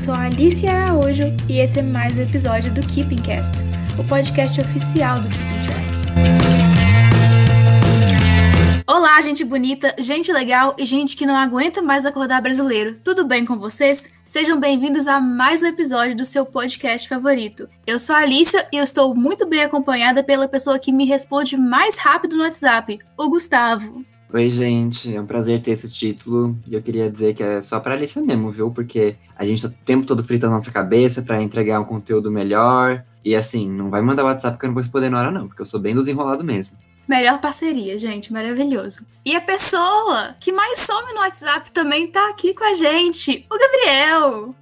sou a Alice Araújo e esse é mais um episódio do Keeping Cast, o podcast oficial do Keeping Track. Olá, gente bonita, gente legal e gente que não aguenta mais acordar brasileiro. Tudo bem com vocês? Sejam bem-vindos a mais um episódio do seu podcast favorito. Eu sou a Alicia e eu estou muito bem acompanhada pela pessoa que me responde mais rápido no WhatsApp, o Gustavo. Oi, gente, é um prazer ter esse título. E eu queria dizer que é só pra Alicia mesmo, viu? Porque a gente tá o tempo todo fritando nossa cabeça para entregar um conteúdo melhor. E assim, não vai mandar WhatsApp que eu não vou responder na hora, não, porque eu sou bem dos enrolados mesmo. Melhor parceria, gente, maravilhoso. E a pessoa que mais some no WhatsApp também tá aqui com a gente, o Gabriel.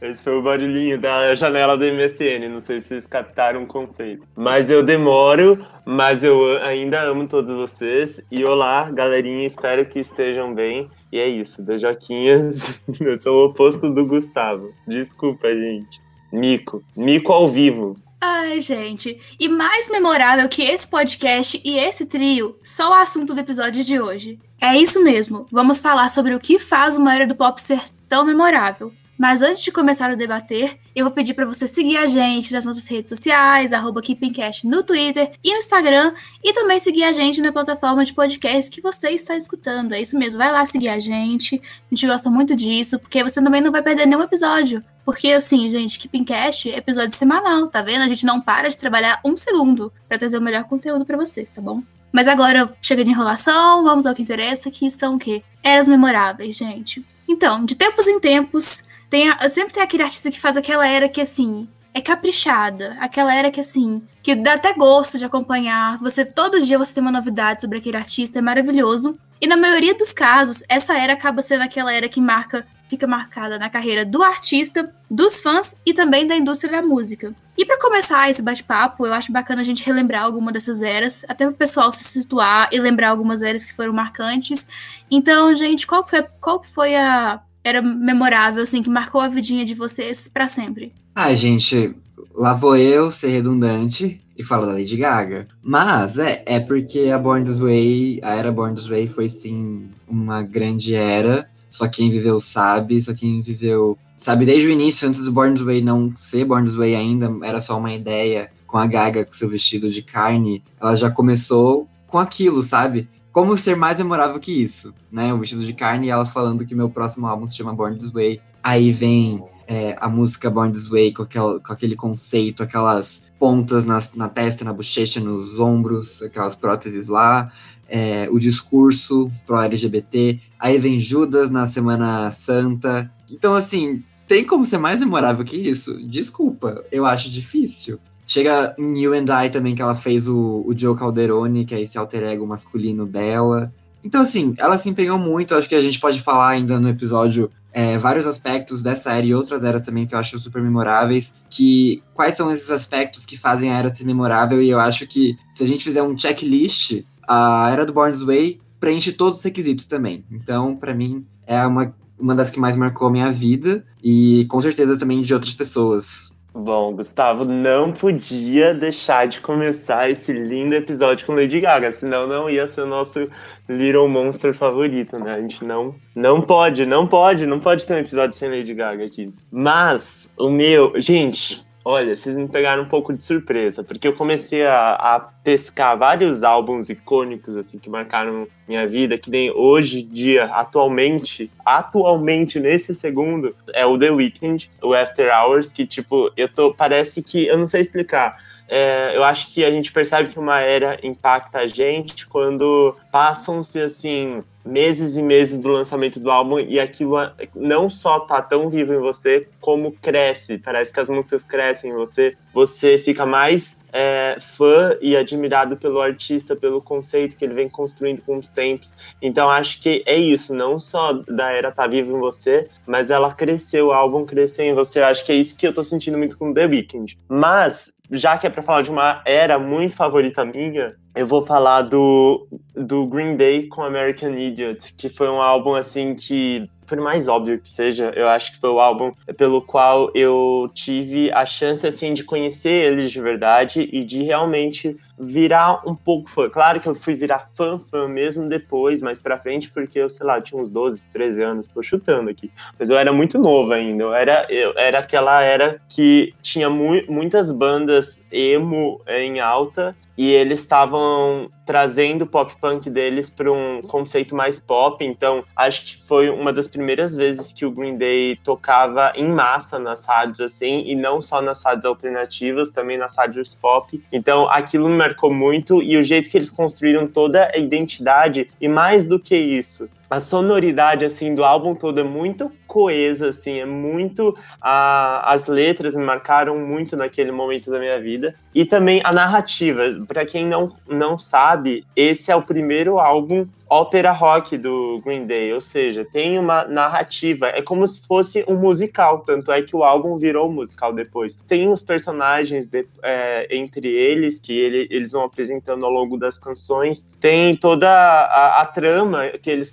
Esse foi o barulhinho da janela do MSN, não sei se vocês captaram o conceito. Mas eu demoro, mas eu ainda amo todos vocês. E olá, galerinha, espero que estejam bem. E é isso, beijoquinhas. Eu sou o oposto do Gustavo. Desculpa, gente. Mico. Mico ao vivo. Ai, gente. E mais memorável que esse podcast e esse trio, só o assunto do episódio de hoje. É isso mesmo. Vamos falar sobre o que faz uma era do pop ser tão memorável. Mas antes de começar a debater, eu vou pedir para você seguir a gente nas nossas redes sociais, arroba KeepingCast no Twitter e no Instagram, e também seguir a gente na plataforma de podcast que você está escutando. É isso mesmo, vai lá seguir a gente. A gente gosta muito disso, porque você também não vai perder nenhum episódio. Porque, assim, gente, KeepingCast é episódio semanal, tá vendo? A gente não para de trabalhar um segundo para trazer o melhor conteúdo para vocês, tá bom? Mas agora chega de enrolação, vamos ao que interessa, que são o quê? Eras memoráveis, gente. Então, de tempos em tempos, tem a, sempre tem aquele artista que faz aquela era que, assim, é caprichada. Aquela era que, assim, que dá até gosto de acompanhar. Você Todo dia você tem uma novidade sobre aquele artista, é maravilhoso. E na maioria dos casos, essa era acaba sendo aquela era que marca, fica marcada na carreira do artista, dos fãs e também da indústria da música. E para começar esse bate-papo, eu acho bacana a gente relembrar alguma dessas eras, até o pessoal se situar e lembrar algumas eras que foram marcantes. Então, gente, qual foi, qual foi a era memorável, assim, que marcou a vidinha de vocês para sempre? Ah, gente, lá vou eu ser redundante e falo da Lady Gaga. Mas é, é porque a Born This Way, a era Born This Way foi sim uma grande era. Só quem viveu sabe, só quem viveu sabe desde o início, antes do Born This Way não ser Born This Way ainda, era só uma ideia com a Gaga com seu vestido de carne. Ela já começou com aquilo, sabe? Como ser mais memorável que isso, né? O vestido de carne e ela falando que meu próximo álbum se chama Born This Way. Aí vem é, a música Born This Way com, aquela, com aquele conceito, aquelas pontas na, na testa, na bochecha, nos ombros, aquelas próteses lá. É, o discurso pró-LGBT. Aí vem Judas na Semana Santa. Então, assim, tem como ser mais memorável que isso? Desculpa, eu acho difícil. Chega em You and I também, que ela fez o, o Joe Calderone, que é esse alter ego masculino dela. Então, assim, ela se empenhou muito. Acho que a gente pode falar ainda no episódio é, vários aspectos dessa era e outras eras também que eu acho super memoráveis. Que quais são esses aspectos que fazem a era ser memorável? E eu acho que se a gente fizer um checklist, a era do Born This Way preenche todos os requisitos também. Então, para mim, é uma, uma das que mais marcou a minha vida e com certeza também de outras pessoas. Bom, Gustavo não podia deixar de começar esse lindo episódio com Lady Gaga, senão não ia ser o nosso Little Monster favorito, né? A gente não, não pode, não pode, não pode ter um episódio sem Lady Gaga aqui. Mas o meu, gente, Olha, vocês me pegaram um pouco de surpresa, porque eu comecei a, a, pescar vários álbuns icônicos, assim, que marcaram minha vida, que nem hoje dia, atualmente, atualmente, nesse segundo, é o The Weeknd, o After Hours, que, tipo, eu tô, parece que, eu não sei explicar, é, eu acho que a gente percebe que uma era impacta a gente quando passam-se, assim, meses e meses do lançamento do álbum e aquilo não só tá tão vivo em você, como cresce. Parece que as músicas crescem em você. Você fica mais é, fã e admirado pelo artista, pelo conceito que ele vem construindo com os tempos. Então acho que é isso, não só da era tá viva em você, mas ela cresceu, o álbum cresceu em você. Acho que é isso que eu tô sentindo muito com The Weeknd. Mas já que é para falar de uma era muito favorita minha, eu vou falar do, do Green Day com American Idiot, que foi um álbum assim que, por mais óbvio que seja, eu acho que foi o álbum pelo qual eu tive a chance assim de conhecer eles de verdade e de realmente virar um pouco fã. Claro que eu fui virar fã, fã mesmo depois, mais pra frente, porque eu, sei lá, eu tinha uns 12, 13 anos, tô chutando aqui. Mas eu era muito novo ainda. Eu era, eu, era aquela era que tinha mu muitas bandas emo em alta e eles estavam trazendo o pop punk deles para um conceito mais pop. Então, acho que foi uma das primeiras vezes que o Green Day tocava em massa nas rádios assim, e não só nas rádios alternativas, também nas rádios pop. Então, aquilo me marcou muito e o jeito que eles construíram toda a identidade e mais do que isso, a sonoridade assim do álbum todo é muito coesa assim é muito a, as letras me marcaram muito naquele momento da minha vida. E também a narrativa. Para quem não não sabe esse é o primeiro álbum ópera rock do Green Day, ou seja, tem uma narrativa, é como se fosse um musical, tanto é que o álbum virou musical depois. Tem os personagens de, é, entre eles que ele, eles vão apresentando ao longo das canções, tem toda a, a, trama que eles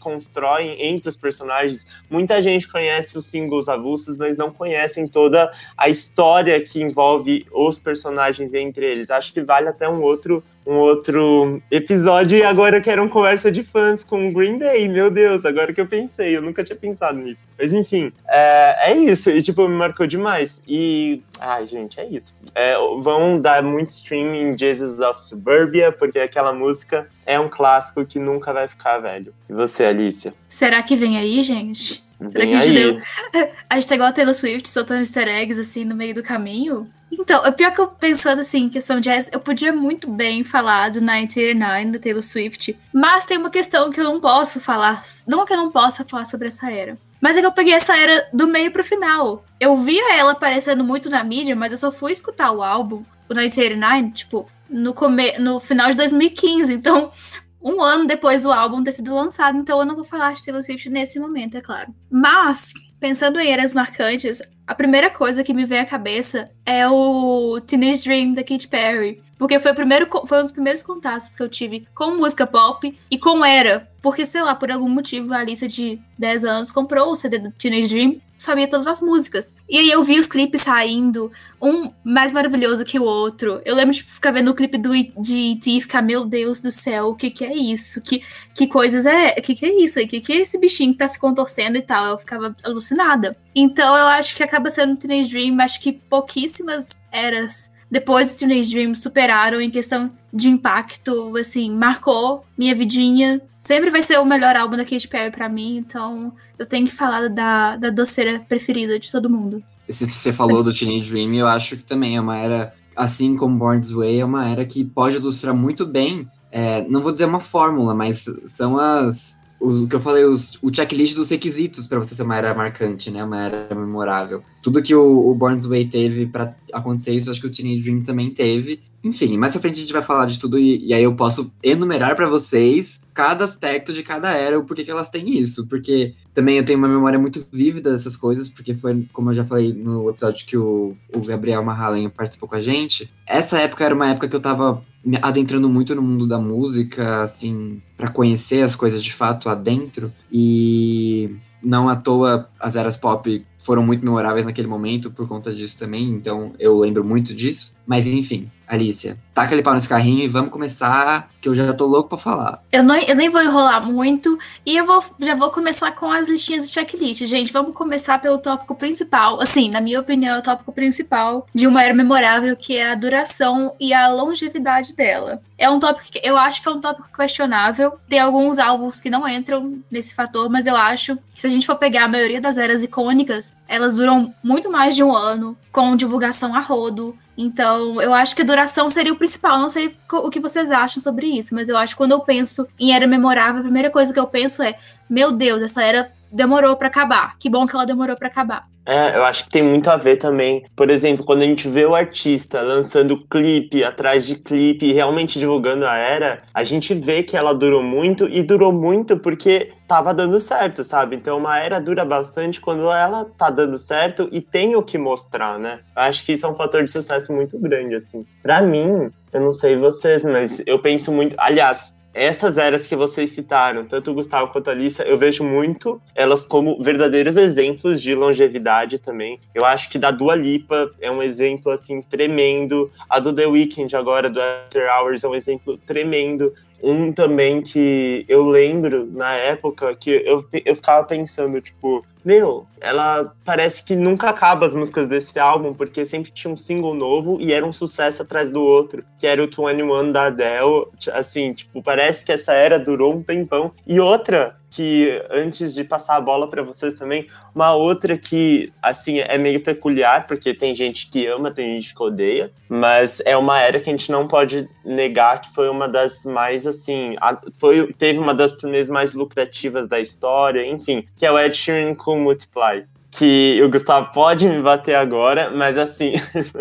entre os personagens. Muita gente conhece os singles avulsos, mas não conhecem toda a história que envolve os personagens entre eles. Acho que vale até um outro um outro episódio e agora eu quero uma conversa de fãs com Green Day, meu Deus, agora que eu pensei, eu nunca tinha pensado nisso. Mas enfim, é, é isso, e tipo, me marcou demais. E, ai gente, é isso. É, vão dar muito stream em Jesus of Suburbia, porque aquela música é um clássico que nunca vai ficar velho. E você, Alicia? Será que vem aí, gente? Será que a gente deu. A gente tá igual a Taylor Swift soltando easter eggs assim no meio do caminho? Então, é pior que eu pensando assim, em questão de jazz, eu podia muito bem falar do 1989 da Taylor Swift, mas tem uma questão que eu não posso falar, não que eu não possa falar sobre essa era. Mas é que eu peguei essa era do meio pro final. Eu via ela aparecendo muito na mídia, mas eu só fui escutar o álbum, o 1989, tipo, no, come... no final de 2015. Então, um ano depois do álbum ter sido lançado, então eu não vou falar de Taylor Swift nesse momento, é claro. Mas, pensando em eras marcantes, a primeira coisa que me vem à cabeça é o Teenage Dream da Katy Perry. Porque foi, o primeiro, foi um dos primeiros contatos que eu tive com música pop e com era. Porque, sei lá, por algum motivo, a Alice de 10 anos comprou o CD do Teenage Dream, sabia todas as músicas. E aí eu vi os clipes saindo, um mais maravilhoso que o outro. Eu lembro de tipo, ficar vendo o clipe do, de E.T. e ficar, meu Deus do céu, o que que é isso? Que, que coisas é... O que que é isso? O que que é esse bichinho que tá se contorcendo e tal? Eu ficava alucinada. Então eu acho que acaba sendo Teenage Dream, acho que pouquíssimas eras depois do Teenage Dream superaram em questão de impacto, assim, marcou minha vidinha. Sempre vai ser o melhor álbum da Katy Perry pra mim, então eu tenho que falar da, da doceira preferida de todo mundo. Esse que você falou do Teenage Dream, eu acho que também é uma era, assim como Born This Way, é uma era que pode ilustrar muito bem, é, não vou dizer uma fórmula, mas são as o que eu falei, os, o checklist dos requisitos para você ser uma era marcante, né? Uma era memorável. Tudo que o, o Born's Way teve para acontecer isso, acho que o Teenage Dream também teve. Enfim, mais pra frente a gente vai falar de tudo e, e aí eu posso enumerar para vocês cada aspecto de cada era, o porquê que elas têm isso. Porque também eu tenho uma memória muito vívida dessas coisas, porque foi, como eu já falei no episódio que o, o Gabriel Marralen participou com a gente. Essa época era uma época que eu tava me adentrando muito no mundo da música, assim, para conhecer as coisas de fato adentro. E não à toa as eras pop foram muito memoráveis naquele momento por conta disso também, então eu lembro muito disso. Mas enfim, Alicia, taca ele pau nesse carrinho e vamos começar, que eu já tô louco pra falar. Eu, não, eu nem vou enrolar muito e eu vou, já vou começar com as listinhas de checklist. Gente, vamos começar pelo tópico principal. Assim, na minha opinião, é o tópico principal de uma era memorável, que é a duração e a longevidade dela. É um tópico que eu acho que é um tópico questionável. Tem alguns álbuns que não entram nesse fator, mas eu acho que se a gente for pegar a maioria das eras icônicas, elas duram muito mais de um ano, com divulgação a rodo. Então, eu acho que a duração seria o principal. Não sei o que vocês acham sobre isso, mas eu acho que quando eu penso em era memorável, a primeira coisa que eu penso é: meu Deus, essa era demorou para acabar. Que bom que ela demorou para acabar. É, eu acho que tem muito a ver também. Por exemplo, quando a gente vê o artista lançando clipe atrás de clipe e realmente divulgando a era, a gente vê que ela durou muito e durou muito porque tava dando certo, sabe? Então uma era dura bastante quando ela tá dando certo e tem o que mostrar, né? Eu acho que isso é um fator de sucesso muito grande, assim. Para mim, eu não sei vocês, mas eu penso muito. Aliás, essas eras que vocês citaram, tanto o Gustavo quanto a Alissa, eu vejo muito elas como verdadeiros exemplos de longevidade também. Eu acho que da Dua Lipa é um exemplo assim tremendo, a do The Weeknd agora do After Hours é um exemplo tremendo. Um também que eu lembro na época que eu, eu ficava pensando, tipo, meu, ela parece que nunca acaba as músicas desse álbum, porque sempre tinha um single novo e era um sucesso atrás do outro, que era o 21 da Adele. Assim, tipo, parece que essa era durou um tempão. E outra, que antes de passar a bola para vocês também, uma outra que, assim, é meio peculiar, porque tem gente que ama, tem gente que odeia, mas é uma era que a gente não pode negar que foi uma das mais, assim, foi, teve uma das turnês mais lucrativas da história, enfim, que é o Ed Sheeran com Multiply que o Gustavo pode me bater agora, mas assim,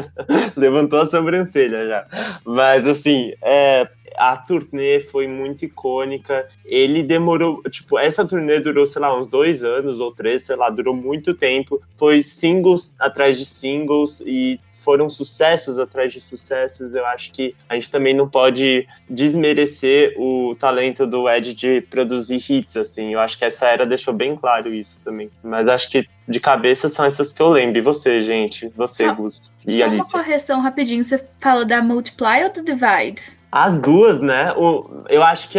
levantou a sobrancelha já. Mas assim, é, a turnê foi muito icônica. Ele demorou, tipo, essa turnê durou, sei lá, uns dois anos ou três, sei lá, durou muito tempo. Foi singles atrás de singles e foram sucessos atrás de sucessos. Eu acho que a gente também não pode desmerecer o talento do Ed de produzir hits, assim. Eu acho que essa era deixou bem claro isso também. Mas acho que de cabeça são essas que eu lembro. E você, gente? Você, só, Gus. E só Alice. uma correção rapidinho. Você falou da Multiply ou do Divide? As duas, né? O, eu acho que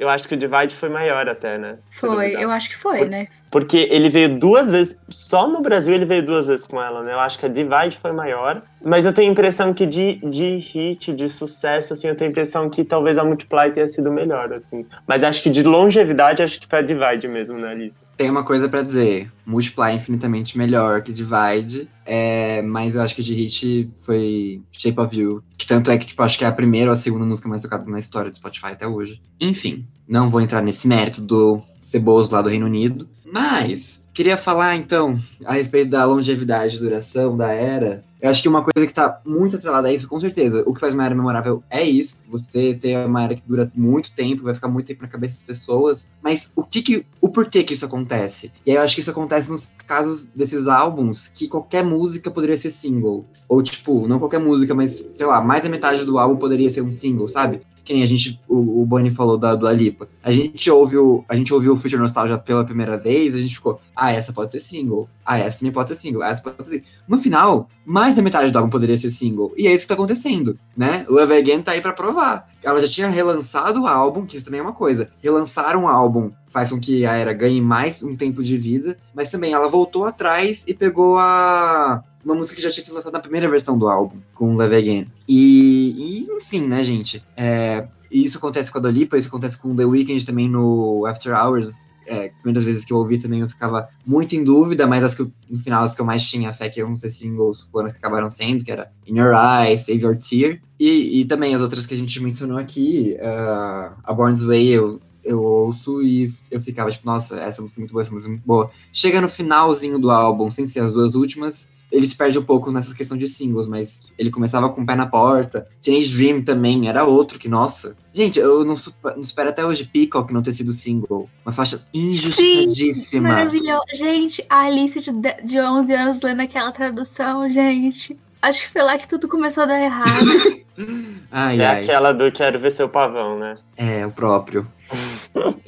eu acho que o Divide foi maior até, né? Foi, eu acho que foi, Por, né? Porque ele veio duas vezes, só no Brasil ele veio duas vezes com ela, né? Eu acho que a Divide foi maior, mas eu tenho a impressão que de, de hit, de sucesso, assim, eu tenho a impressão que talvez a Multiply tenha sido melhor, assim. Mas acho que de longevidade, acho que foi a Divide mesmo na lista. Tem uma coisa para dizer, Multiply é infinitamente melhor que Divide, é, mas eu acho que de hit foi Shape of You, que tanto é que, tipo, acho que é a primeira ou a segunda música mais tocada na história do Spotify até hoje. Enfim, não vou entrar nesse mérito do Ceboso lá do Reino Unido, mas queria falar então a respeito da longevidade, duração da era. Eu acho que uma coisa que tá muito atrelada a isso, com certeza, o que faz uma era memorável é isso. Você ter uma era que dura muito tempo, vai ficar muito tempo na cabeça das pessoas. Mas o que, que o porquê que isso acontece? E aí eu acho que isso acontece nos casos desses álbuns que qualquer música poderia ser single. Ou tipo, não qualquer música, mas sei lá, mais da metade do álbum poderia ser um single, sabe? Que nem a gente, o, o Bonnie falou da do Alipa. A gente ouviu, a gente ouviu o Future Nostalgia pela primeira vez, a gente ficou, ah, essa pode ser single. Ah, essa também pode ser single. Ah, essa pode ser. No final, mais da metade do álbum poderia ser single. E é isso que tá acontecendo, né? Love Again tá aí pra provar. Ela já tinha relançado o álbum, que isso também é uma coisa. Relançar um álbum faz com que a era ganhe mais um tempo de vida, mas também ela voltou atrás e pegou a uma música que já tinha sido lançada na primeira versão do álbum, com Love Again. E, e enfim, né, gente? É, isso acontece com a Dolipa, isso acontece com The Weeknd também no After Hours. É, muitas vezes que eu ouvi também eu ficava muito em dúvida, mas as que no final as que eu mais tinha fé que iam ser singles foram as que acabaram sendo, que era In Your Eyes, Save Your Tear. E, e também as outras que a gente mencionou aqui, uh, A Born This Way, eu, eu ouço e eu ficava tipo, nossa, essa música é muito boa, essa música é muito boa. Chega no finalzinho do álbum, sem ser as duas últimas, ele se perde um pouco nessa questão de singles, mas ele começava com o pé na porta. Teenage Dream também era outro que, nossa. Gente, eu não, não espero até hoje Peacock não ter sido single. Uma faixa injustiçadíssima. Sim, maravilhoso. Gente, a Alice de, de 11 anos lendo aquela tradução, gente. Acho que foi lá que tudo começou a dar errado. ai, é ai. aquela do Quero Ver Seu Pavão, né? É, o próprio.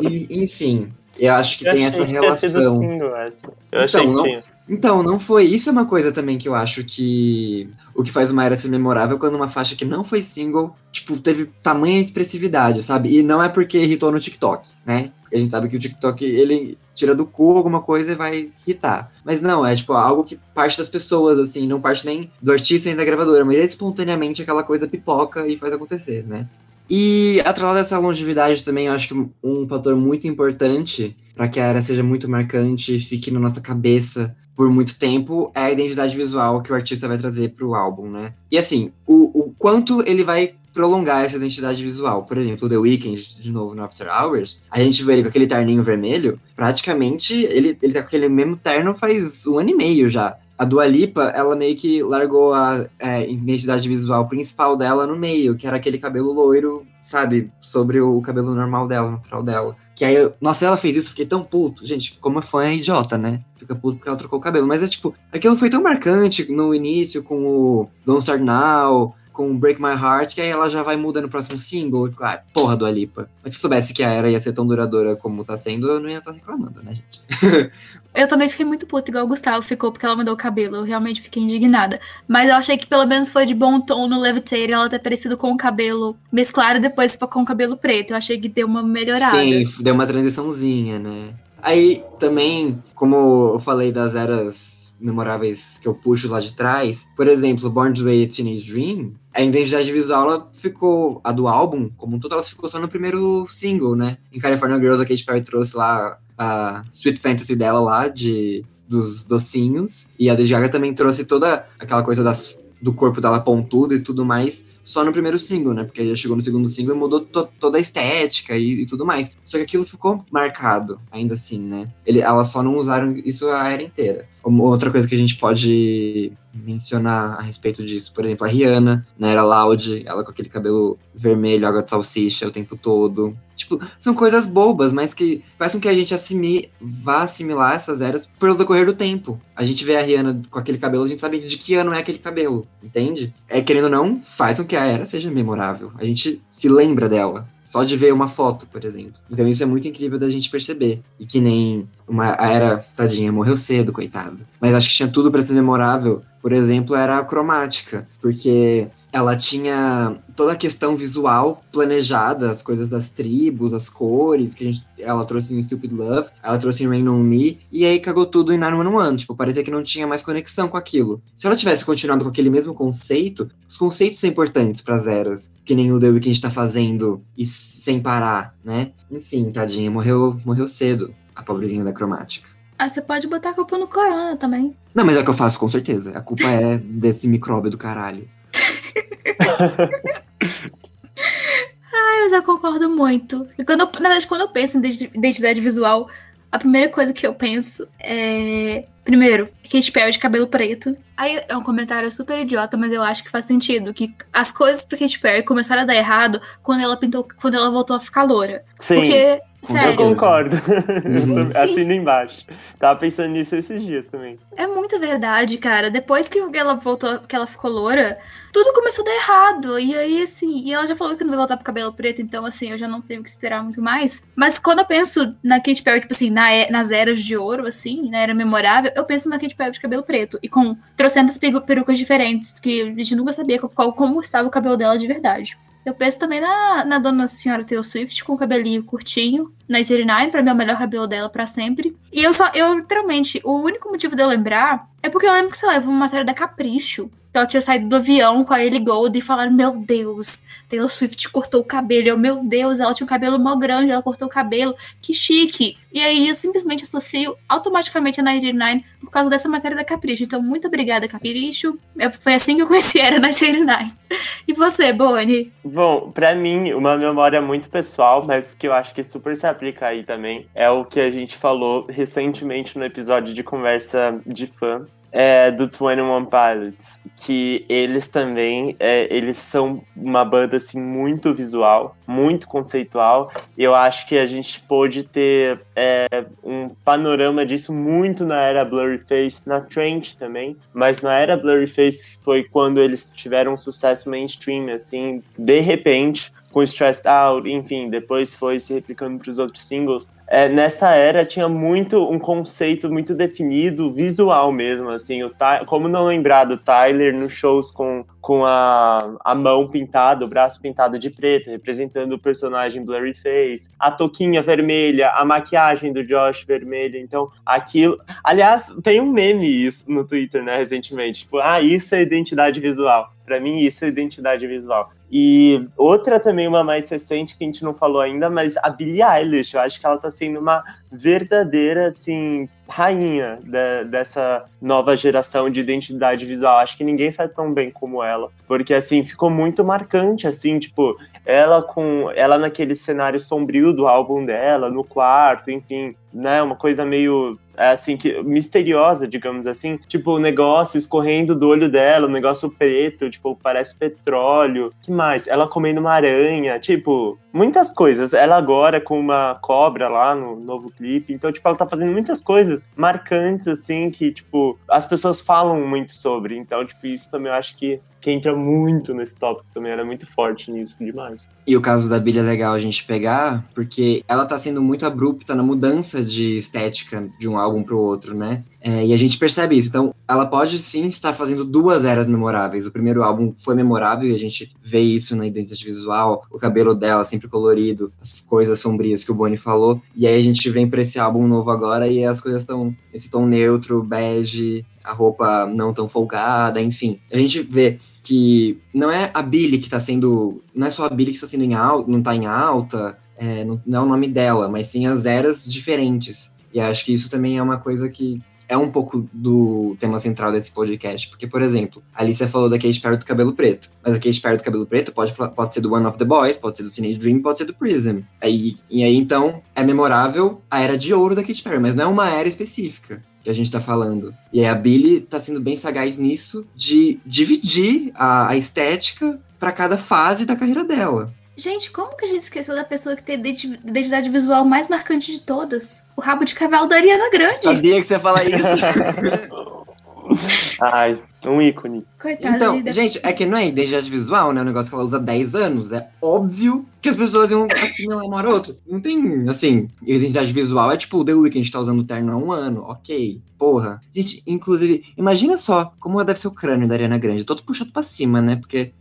E, enfim, eu acho que eu tem essa relação. Single, essa. Eu então, que não, tinha. Então, não foi. Isso é uma coisa também que eu acho que. O que faz uma era ser memorável quando uma faixa que não foi single, tipo, teve tamanha expressividade, sabe? E não é porque irritou no TikTok, né? A gente sabe que o TikTok, ele tira do cu alguma coisa e vai irritar. Mas não, é tipo algo que parte das pessoas, assim, não parte nem do artista nem da gravadora, mas é espontaneamente aquela coisa pipoca e faz acontecer, né? E atrelado a essa longevidade também, eu acho que um fator muito importante para que a era seja muito marcante e fique na nossa cabeça por muito tempo é a identidade visual que o artista vai trazer para o álbum, né? E assim, o, o quanto ele vai prolongar essa identidade visual. Por exemplo, The Weeknd, de novo, no After Hours, a gente vê ele com aquele terninho vermelho, praticamente ele, ele tá com aquele mesmo terno faz um ano e meio já. A Dua Lipa, ela meio que largou a é, identidade visual principal dela no meio, que era aquele cabelo loiro, sabe, sobre o cabelo normal dela, natural dela. Que aí, nossa, ela fez isso, fiquei tão puto. Gente, como fã é idiota, né? Fica puto porque ela trocou o cabelo. Mas é tipo, aquilo foi tão marcante no início com o Don't Start Now, com Break My Heart, que aí ela já vai mudando no próximo single. E fica, ah, porra do Alipa. Mas se soubesse que a era ia ser tão duradoura como tá sendo, eu não ia estar tá reclamando, né, gente? eu também fiquei muito puta, igual o Gustavo ficou, porque ela mudou o cabelo. Eu realmente fiquei indignada. Mas eu achei que pelo menos foi de bom tom no Levitating ela ter parecido com o cabelo mesclado e depois com o cabelo preto. Eu achei que deu uma melhorada. Sim, deu uma transiçãozinha, né? Aí também, como eu falei das eras memoráveis que eu puxo lá de trás, por exemplo, Born This Way Teenage Dream, a identidade visual ela ficou, a do álbum, como um todo, ela ficou só no primeiro single, né? Em California Girls, a Katy Perry trouxe lá a Sweet Fantasy dela lá, de, dos docinhos, e a Lady Gaga também trouxe toda aquela coisa das do corpo dela pontudo e tudo mais, só no primeiro single, né? Porque aí chegou no segundo single e mudou to toda a estética e, e, tudo mais. Só que aquilo ficou marcado, ainda assim, né? Ele, elas só não usaram isso a era inteira. Outra coisa que a gente pode mencionar a respeito disso, por exemplo, a Rihanna, na era Loud, ela com aquele cabelo vermelho, água de salsicha o tempo todo. Tipo, são coisas bobas, mas que fazem com que a gente assimi vá assimilar essas eras pelo decorrer do tempo. A gente vê a Rihanna com aquele cabelo, a gente sabe de que ano é aquele cabelo, entende? É, querendo ou não, faz com que a era seja memorável. A gente se lembra dela. Só de ver uma foto, por exemplo. Então isso é muito incrível da gente perceber. E que nem uma, a era, tadinha, morreu cedo, coitado. Mas acho que tinha tudo para ser memorável. Por exemplo, era a cromática. Porque ela tinha toda a questão visual planejada, as coisas das tribos, as cores, que a gente, ela trouxe em Stupid Love, ela trouxe em Rain On Me, e aí cagou tudo em 911, tipo, parecia que não tinha mais conexão com aquilo. Se ela tivesse continuado com aquele mesmo conceito, os conceitos são importantes para as eras, que nem o The Weeknd tá fazendo, e sem parar, né? Enfim, tadinha, morreu, morreu cedo, a pobrezinha da cromática. Ah, você pode botar a culpa no corona também. Não, mas é o que eu faço, com certeza. A culpa é desse micróbio do caralho. Ai, mas eu concordo muito. E quando eu, na verdade, quando eu penso em identidade visual, a primeira coisa que eu penso é. Primeiro, Katy Perry de cabelo preto. Aí é um comentário super idiota, mas eu acho que faz sentido. Que as coisas pra Katy Perry começaram a dar errado quando ela pintou, quando ela voltou a ficar loura. Sim. Porque Sério? Eu concordo. Uhum. Assino embaixo. Tava pensando nisso esses dias também. É muito verdade, cara. Depois que ela voltou, que ela ficou loura, tudo começou a dar errado. E aí, assim, e ela já falou que não vai voltar pro cabelo preto, então, assim, eu já não sei o que esperar muito mais. Mas quando eu penso na Katy Perry, tipo assim, na, nas eras de ouro, assim, na era memorável, eu penso na Katy Perry de cabelo preto. E com trocentas perucas diferentes, que a gente nunca sabia qual, como estava o cabelo dela de verdade. Eu penso também na, na dona senhora Taylor Swift com o cabelinho curtinho, na 89, pra mim é o melhor cabelo dela para sempre. E eu só, eu literalmente, o único motivo de eu lembrar é porque eu lembro que, sei lá, eu uma matéria da Capricho, ela tinha saído do avião com a Ellie Gold e falaram: Meu Deus, Taylor Swift cortou o cabelo. Eu, meu Deus, ela tinha um cabelo mó grande, ela cortou o cabelo, que chique. E aí eu simplesmente associo automaticamente a 99 por causa dessa matéria da Capricho. Então, muito obrigada, Capricho. Foi assim que eu conheci a Era 99. E você, Bonnie? Bom, pra mim, uma memória muito pessoal, mas que eu acho que super se aplica aí também, é o que a gente falou recentemente no episódio de conversa de fã, é, do 21 Pilots, que eles também, é, eles são uma banda, assim, muito visual, muito conceitual, eu acho que a gente pôde ter é, um panorama disso muito na era Blurryface, na Trent também, mas na era Blurryface foi quando eles tiveram um sucesso mainstream, assim, de repente, com Stressed Out, enfim, depois foi se replicando para os outros singles. É, nessa era tinha muito um conceito muito definido, visual mesmo, assim, o como não lembrar do Tyler nos shows com, com a, a mão pintada, o braço pintado de preto, representando o personagem Blurryface, a toquinha vermelha, a maquiagem do Josh vermelha, então aquilo... Aliás, tem um meme isso no Twitter, né, recentemente, tipo, ah, isso é identidade visual. Para mim, isso é identidade visual. E outra também, uma mais recente, que a gente não falou ainda, mas a Billie Eilish, eu acho que ela tá sendo uma verdadeira, assim, rainha de, dessa nova geração de identidade visual. Acho que ninguém faz tão bem como ela. Porque, assim, ficou muito marcante, assim, tipo, ela com. Ela naquele cenário sombrio do álbum dela, no quarto, enfim, né? Uma coisa meio é, assim, que, misteriosa, digamos assim. Tipo, o negócio escorrendo do olho dela, o negócio preto, tipo, parece petróleo. que mais? Ela comendo uma aranha, tipo, muitas coisas. Ela agora com uma cobra lá no novo clipe. Então, tipo, ela tá fazendo muitas coisas marcantes, assim, que, tipo, as pessoas falam muito sobre. Então, tipo, isso também eu acho que que entra muito nesse tópico também, ela é muito forte nisso, demais. E o caso da Billy é legal a gente pegar, porque ela tá sendo muito abrupta na mudança de estética de um álbum pro outro, né? É, e a gente percebe isso. Então, ela pode sim estar fazendo duas eras memoráveis. O primeiro álbum foi memorável e a gente vê isso na identidade visual, o cabelo dela sempre colorido, as coisas sombrias que o Bonnie falou. E aí a gente vem pra esse álbum novo agora e as coisas estão esse tom neutro, bege, a roupa não tão folgada, enfim. A gente vê que não é a Billy que tá sendo. Não é só a Billy que está sendo em alta, não tá em alta, é, não, não é o nome dela, mas sim as eras diferentes. E acho que isso também é uma coisa que é um pouco do tema central desse podcast. Porque, por exemplo, a Alicia falou da Kate Perry do cabelo preto. Mas a Kate Perry do cabelo preto pode, pode ser do One of the Boys, pode ser do Teenage Dream, pode ser do Prism. Aí, e aí, então, é memorável a era de ouro da Kate Perry, mas não é uma era específica que a gente tá falando. E aí a Billy tá sendo bem sagaz nisso de dividir a, a estética para cada fase da carreira dela. Gente, como que a gente esqueceu da pessoa que tem a identidade visual mais marcante de todas? O rabo de cavalo da Ariana Grande. Sabia que você ia falar isso. Ai, um ícone. Coitada. Então, gente, é que não é identidade visual, né? É um negócio que ela usa há 10 anos. É óbvio que as pessoas iam assimilar um ao outro. Não tem, assim, identidade visual. É tipo o The Weeknd tá usando terno há um ano. Ok. Porra. Gente, inclusive, imagina só como deve ser o crânio da Ariana Grande. Todo puxado pra cima, né? Porque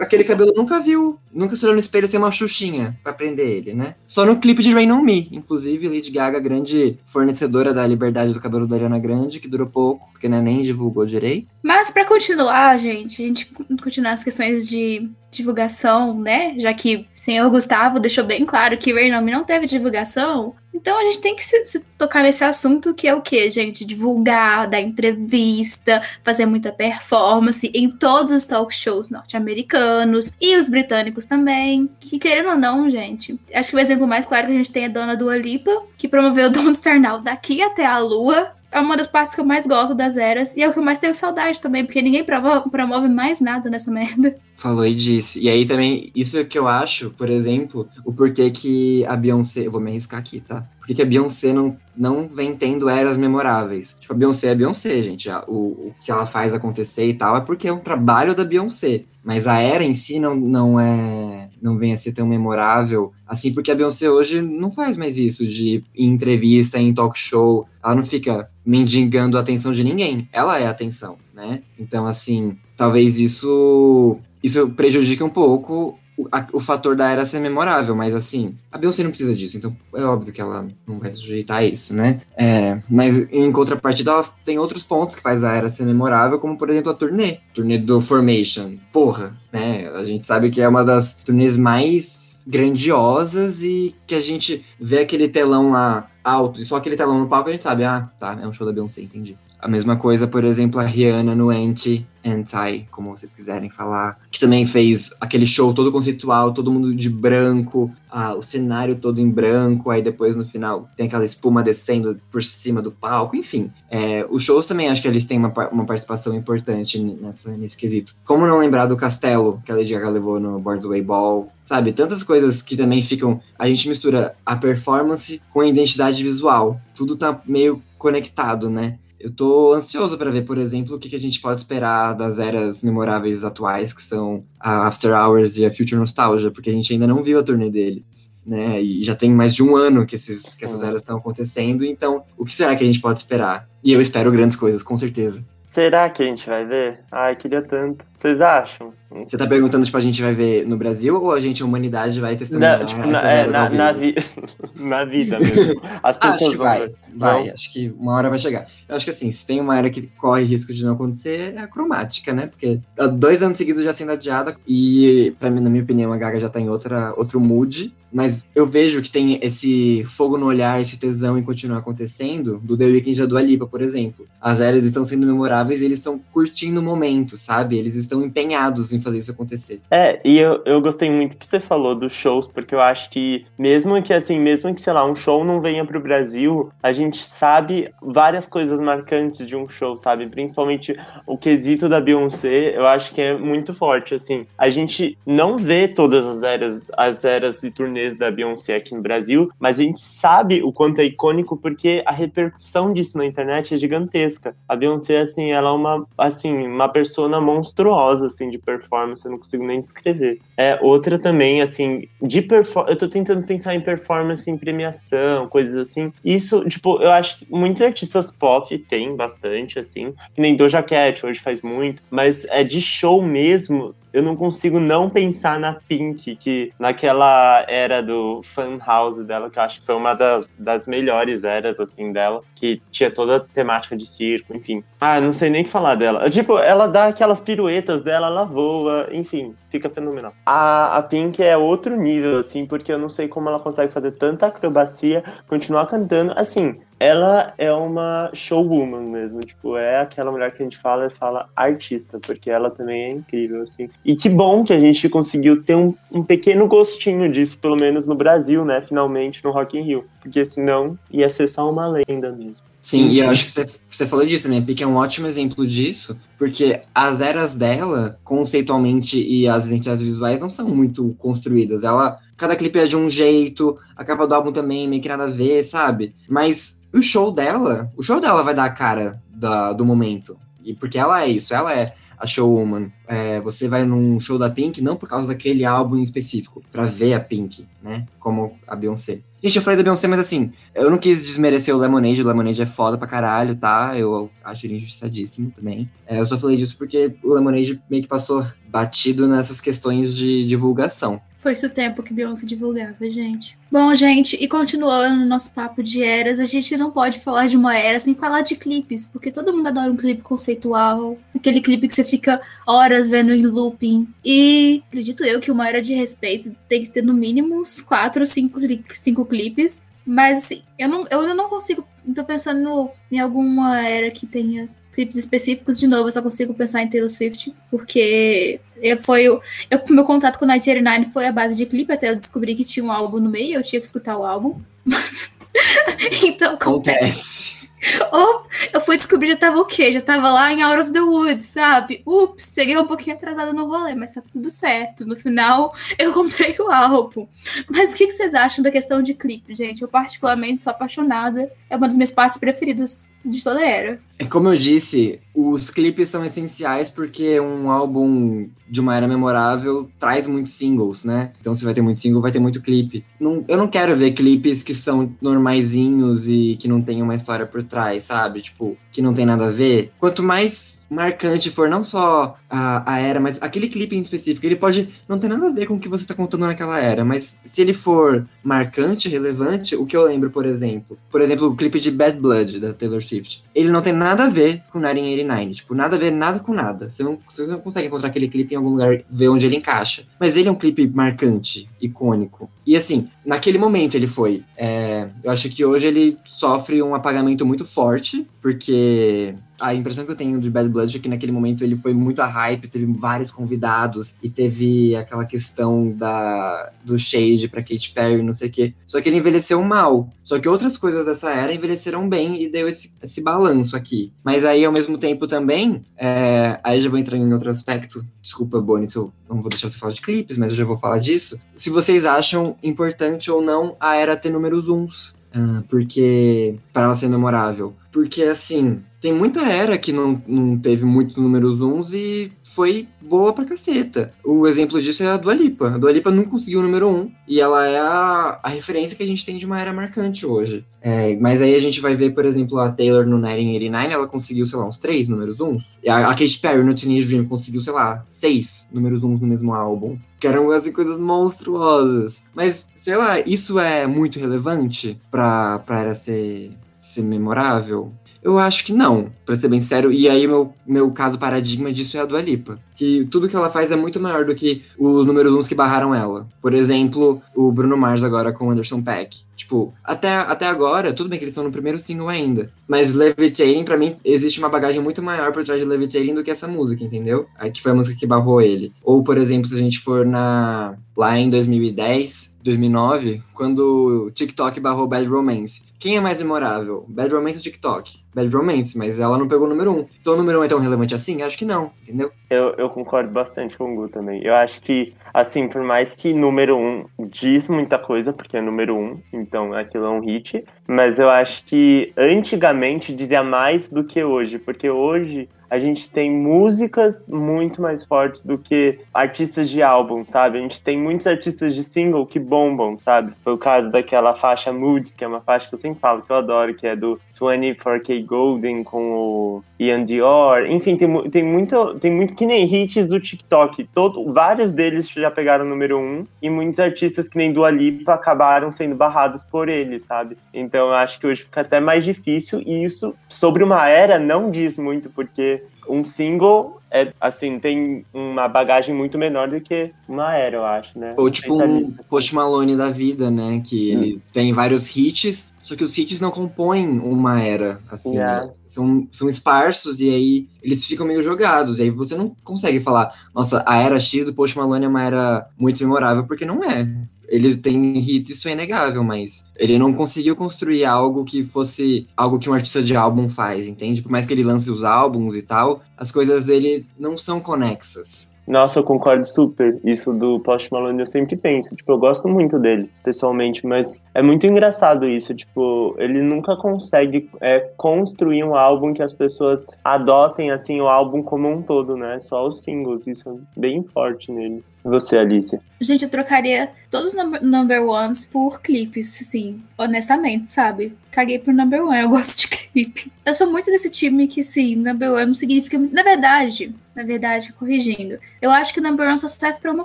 aquele cabelo nunca viu. Nunca se olhou no espelho sem uma xuxinha pra prender ele, né? Só no clipe de Rain On Me. Inclusive, Lady Gaga, grande fornecedora da liberdade do cabelo da Ariana Grande, que durou pouco, porque né, nem divulgou direito. Mas para continuar, gente, a gente continuar as questões de divulgação, né? Já que o senhor Gustavo deixou bem claro que Rain On Me não teve divulgação, então a gente tem que se, se, tocar nesse assunto que é o que, gente? Divulgar, dar entrevista, fazer muita performance em todos os talk shows norte-americanos e os britânicos também. Que querendo ou não, gente, acho que o exemplo mais claro que a gente tem é a dona Dua Lipa, que promoveu o Don't Star Now daqui até a Lua é uma das partes que eu mais gosto das eras. E é o que eu mais tenho saudade também, porque ninguém promove, mais nada nessa merda. Falou e disse. E aí também, isso é que eu acho, por exemplo, o porquê que a Beyoncé. Eu vou me arriscar aqui, tá? Por que a Beyoncé não, não vem tendo eras memoráveis? Tipo, a Beyoncé é a Beyoncé, gente. O, o que ela faz acontecer e tal é porque é um trabalho da Beyoncé. Mas a era em si não, não é. não vem a ser tão memorável. Assim, porque a Beyoncé hoje não faz mais isso de em entrevista, em talk show. Ela não fica mendigando a atenção de ninguém. Ela é a atenção, né? Então, assim, talvez isso. Isso prejudique um pouco o, a, o fator da era ser memorável, mas assim, a Beyoncé não precisa disso, então é óbvio que ela não vai sujeitar isso, né? É, mas em contrapartida, ela tem outros pontos que faz a era ser memorável, como por exemplo a turnê, turnê do Formation. Porra, né? A gente sabe que é uma das turnês mais grandiosas e que a gente vê aquele telão lá alto, e só aquele telão no palco a gente sabe, ah, tá, é um show da Beyoncé, entendi. A mesma coisa, por exemplo, a Rihanna no Anti, Anti, como vocês quiserem falar, que também fez aquele show todo conceitual, todo mundo de branco, ah, o cenário todo em branco, aí depois no final tem aquela espuma descendo por cima do palco, enfim. É, os shows também acho que eles têm uma, uma participação importante nessa, nesse quesito. Como não lembrar do castelo que a Lady Gaga levou no Broadway Ball, sabe? Tantas coisas que também ficam. A gente mistura a performance com a identidade visual. Tudo tá meio conectado, né? Eu tô ansioso para ver, por exemplo, o que, que, a gente pode esperar das eras memoráveis atuais, que são a After Hours e a Future Nostalgia, porque a gente ainda não viu a turnê deles, né? E já tem mais de um ano que, esses, que essas eras estão acontecendo, então o que será que a gente pode esperar? E eu espero grandes coisas, com certeza. Será que a gente vai ver? Ai, queria tanto. Vocês acham? Você tá perguntando, tipo, a gente vai ver no Brasil ou a gente, a humanidade, vai testando tipo, na, é, na, na, vi na, vida mesmo. As pessoas acho que vai, vai. Acho que uma hora vai chegar. Eu acho que assim, se tem uma era que corre risco de não acontecer, é a cromática, né? Porque há dois anos seguidos já sendo adiada e, pra mim, na minha opinião, a Gaga já tá em outra, outro mood. Mas eu vejo que tem esse fogo no olhar, esse tesão em continuar acontecendo, do The Weeknd e da Lipa, por exemplo. As eras estão sendo memoráveis e eles estão curtindo o momento, sabe? Eles estão empenhados em fazer isso acontecer. É, e eu, eu gostei muito que você falou dos shows, porque eu acho que, mesmo que assim, mesmo que, sei lá, um show não venha pro Brasil, a gente sabe várias coisas marcantes de um show, sabe? Principalmente o quesito da Beyoncé, eu acho que é muito forte, assim. A gente não vê todas as eras, as eras e turnês da Beyoncé aqui no Brasil, mas a gente sabe o quanto é icônico porque a repercussão disso na internet internet é gigantesca. A Beyoncé, assim, ela é uma, assim, uma persona monstruosa, assim, de performance, eu não consigo nem descrever. É, outra também, assim, de performance, eu tô tentando pensar em performance em premiação, coisas assim. Isso, tipo, eu acho que muitos artistas pop têm bastante, assim, que nem Doja Cat hoje faz muito, mas é de show mesmo, eu não consigo não pensar na Pink, que naquela era do fan house dela, que eu acho que foi uma das, das melhores eras, assim, dela, que tinha toda a temática de circo, enfim. Ah, não sei nem o que falar dela. Tipo, ela dá aquelas piruetas dela, ela voa, enfim, fica fenomenal. A, a Pink é outro nível, assim, porque eu não sei como ela consegue fazer tanta acrobacia, continuar cantando, assim, ela é uma showwoman mesmo, tipo, é aquela mulher que a gente fala e fala artista, porque ela também é incrível, assim. E que bom que a gente conseguiu ter um, um pequeno gostinho disso, pelo menos no Brasil, né, finalmente, no Rock in Rio, porque senão ia ser só uma lenda mesmo. Sim, e eu acho que você, você falou disso também. A Pique é um ótimo exemplo disso, porque as eras dela, conceitualmente, e as identidades visuais não são muito construídas. Ela. Cada clipe é de um jeito, a capa do álbum também meio que nada a ver, sabe? Mas o show dela, o show dela vai dar a cara da, do momento. E porque ela é isso, ela é a showwoman. É, você vai num show da Pink não por causa daquele álbum em específico, para ver a Pink, né? Como a Beyoncé. Gente, eu falei da Beyoncé, mas assim, eu não quis desmerecer o Lemonade, o Lemonade é foda pra caralho, tá? Eu acho ele injustiçadíssimo também. É, eu só falei disso porque o Lemonade meio que passou batido nessas questões de divulgação. Foi isso o tempo que Beyoncé divulgava, gente. Bom, gente, e continuando no nosso papo de eras, a gente não pode falar de uma era sem falar de clipes, porque todo mundo adora um clipe conceitual, aquele clipe que você fica horas vendo em looping. E acredito eu que uma era de respeito tem que ter no mínimo uns 4 ou 5, cinco clipes. Mas assim, eu não, eu não consigo. Não tô pensando em alguma era que tenha clipes específicos, de novo, eu só consigo pensar em Taylor Swift, porque foi o eu, meu contato com 1989 foi a base de clipe, até eu descobri que tinha um álbum no meio, eu tinha que escutar o álbum. então, acontece. Ou eu fui descobrir, já tava o quê? Já tava lá em Out of the Woods, sabe? Ups, cheguei um pouquinho atrasada no rolê, mas tá tudo certo. No final, eu comprei o álbum. Mas o que, que vocês acham da questão de clipe, gente? Eu particularmente sou apaixonada. É uma das minhas partes preferidas de toda a era. Como eu disse, os clipes são essenciais porque um álbum de uma era memorável traz muitos singles, né? Então se vai ter muito single, vai ter muito clipe. Não, eu não quero ver clipes que são normaisinhos e que não tem uma história por trás, sabe? Tipo, que não tem nada a ver. Quanto mais marcante for não só a, a era, mas aquele clipe em específico, ele pode não ter nada a ver com o que você tá contando naquela era, mas se ele for marcante, relevante, o que eu lembro, por exemplo, por exemplo, o clipe de Bad Blood da Taylor Swift, ele não tem nada a ver com 1989, tipo, nada a ver nada com nada. Você não, você não consegue encontrar aquele clipe em algum lugar, ver onde ele encaixa. Mas ele é um clipe marcante, icônico. E assim, naquele momento ele foi. É, eu acho que hoje ele sofre um apagamento muito forte, porque a impressão que eu tenho de Bad Blood é que naquele momento ele foi muito a hype, teve vários convidados e teve aquela questão da do shade para Katy Perry, não sei o quê. Só que ele envelheceu mal. Só que outras coisas dessa era envelheceram bem e deu esse, esse balanço aqui. Mas aí, ao mesmo tempo, também, é, aí já vou entrar em outro aspecto. Desculpa, Bonnie, se eu não vou deixar você falar de clipes, mas eu já vou falar disso. Se vocês acham importante ou não a era ter números uns. Uh, porque para ela ser memorável. Porque assim, tem muita era que não, não teve muitos números uns e foi boa pra caceta. O exemplo disso é a Dua Lipa. A Dua Lipa não conseguiu o número um e ela é a, a referência que a gente tem de uma era marcante hoje. É, mas aí a gente vai ver, por exemplo, a Taylor no 1989, ela conseguiu, sei lá, uns três números uns. A, a Katy Perry no Teenage Dream conseguiu, sei lá, seis números uns no mesmo álbum. Que eram assim, coisas monstruosas. Mas, sei lá, isso é muito relevante pra, pra era ser, ser memorável? Eu acho que não, pra ser bem sério. E aí, meu, meu caso paradigma disso é a Dua Lipa. Que tudo que ela faz é muito maior do que os números uns que barraram ela. Por exemplo, o Bruno Mars agora com o Anderson Peck. Tipo, até, até agora, tudo bem que eles estão no primeiro single ainda. Mas Levitating, pra mim, existe uma bagagem muito maior por trás de Levitating do que essa música, entendeu? Aí que foi a música que barrou ele. Ou, por exemplo, se a gente for na lá em 2010, 2009, quando o TikTok barrou Bad Romance. Quem é mais memorável? Bad Romance ou TikTok? Bad Romance, mas ela não pegou o número 1. Um. Então o número 1 um é tão relevante assim? Acho que não, entendeu? Eu, eu concordo bastante com o Gu também. Eu acho que, assim, por mais que número 1 um diz muita coisa, porque é número 1, um, então aquilo é um hit. Mas eu acho que antigamente dizia mais do que hoje, porque hoje a gente tem músicas muito mais fortes do que artistas de álbum, sabe? A gente tem muitos artistas de single que bombam, sabe? Foi o caso daquela faixa Moods, que é uma faixa que eu sempre falo, que eu adoro, que é do 24K Golden com o Ian Dior. Enfim, tem, tem, muito, tem muito que nem hits do TikTok. Todo, vários deles já pegaram o número um e muitos artistas que nem Dua Lipa acabaram sendo barrados por ele, sabe? Então eu acho que hoje fica até mais difícil e isso sobre uma era não diz muito, porque um single é assim tem uma bagagem muito menor do que uma era, eu acho, né? Ou tipo um Post Malone da vida, né? Que hum. ele tem vários hits, só que os hits não compõem uma era, assim, yeah. né? são, são esparsos e aí eles ficam meio jogados. E aí você não consegue falar, nossa, a era X do Post Malone é uma era muito memorável, porque não é ele tem hit, isso é inegável, mas ele não conseguiu construir algo que fosse algo que um artista de álbum faz, entende? Por mais que ele lance os álbuns e tal, as coisas dele não são conexas. Nossa, eu concordo super. Isso do Post Malone eu sempre penso. Tipo, eu gosto muito dele, pessoalmente, mas é muito engraçado isso. Tipo, ele nunca consegue é, construir um álbum que as pessoas adotem, assim, o álbum como um todo, né? Só os singles. Isso é bem forte nele. E você, Alicia? Gente, eu trocaria todos os number, number ones por clipes, assim, honestamente, sabe? Caguei por number one, eu gosto de clipe. Eu sou muito desse time que, sim, number one não significa. Na verdade, na verdade, corrigindo, eu acho que number one só serve pra uma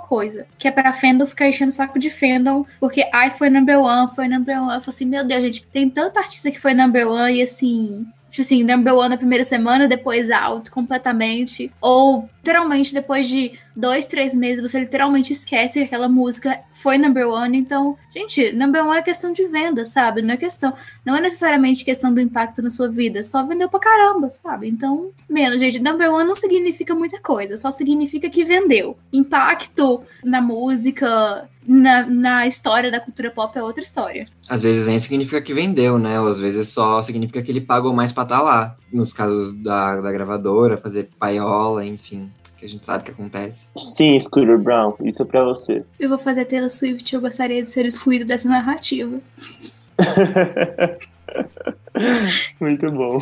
coisa, que é pra fandom ficar enchendo o saco de fandom, porque ai, foi number one, foi number one. Eu falei assim, meu Deus, gente, tem tanta artista que foi number one e assim tipo assim, number one na primeira semana, depois out completamente. Ou literalmente depois de dois, três meses, você literalmente esquece que aquela música foi number one. Então, gente, number one é questão de venda, sabe? Não é questão, não é necessariamente questão do impacto na sua vida, só vendeu pra caramba, sabe? Então, menos, gente, number one não significa muita coisa, só significa que vendeu. Impacto na música, na, na história da cultura pop é outra história. Às vezes nem significa que vendeu, né? Ou às vezes só significa que ele pagou mais pra estar tá lá. Nos casos da, da gravadora, fazer paiola, enfim que a gente sabe que acontece. Sim, Scooter Brown, isso é pra você. Eu vou fazer Taylor Swift, eu gostaria de ser excluído dessa narrativa. Muito bom.